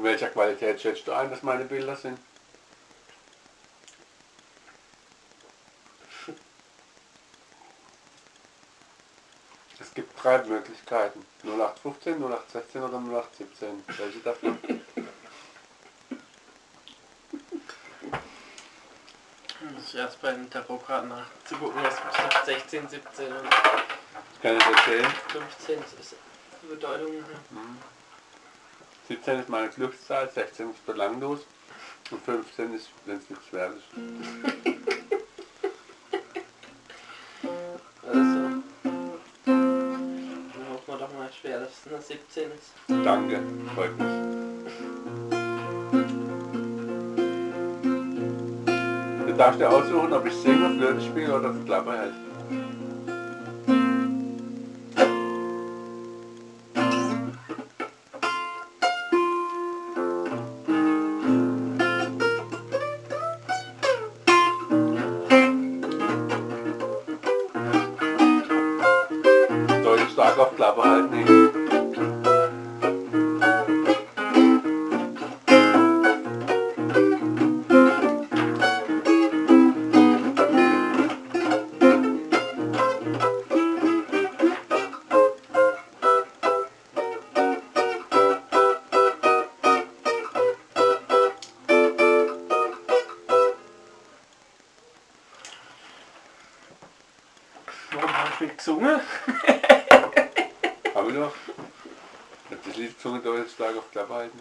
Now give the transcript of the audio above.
In welcher Qualität schätzt du ein, dass meine Bilder sind? Es gibt drei Möglichkeiten. 0815, 0816 oder 0817. Welche davon? Ich erst bei den Tarotkarten nachzugucken, was betrifft 16, 17 und Ich kann es erzählen. 15 ist die Bedeutung. Ja. 17 ist meine Glückszahl, 16 ist belanglos und 15 ist, wenn es nichts wert ist. Also. Dann hoffen wir doch mal schwer, dass es eine 17 ist. Danke, freut mich. Du darfst dir aussuchen, ob ich singe, Flöte spiele oder die Klappe hält. Auf Klappe halten? Nee. Warum habe ich gesungen? Wir noch? Ich hab das Lied gesungen, da jetzt stark auf Klappe halten.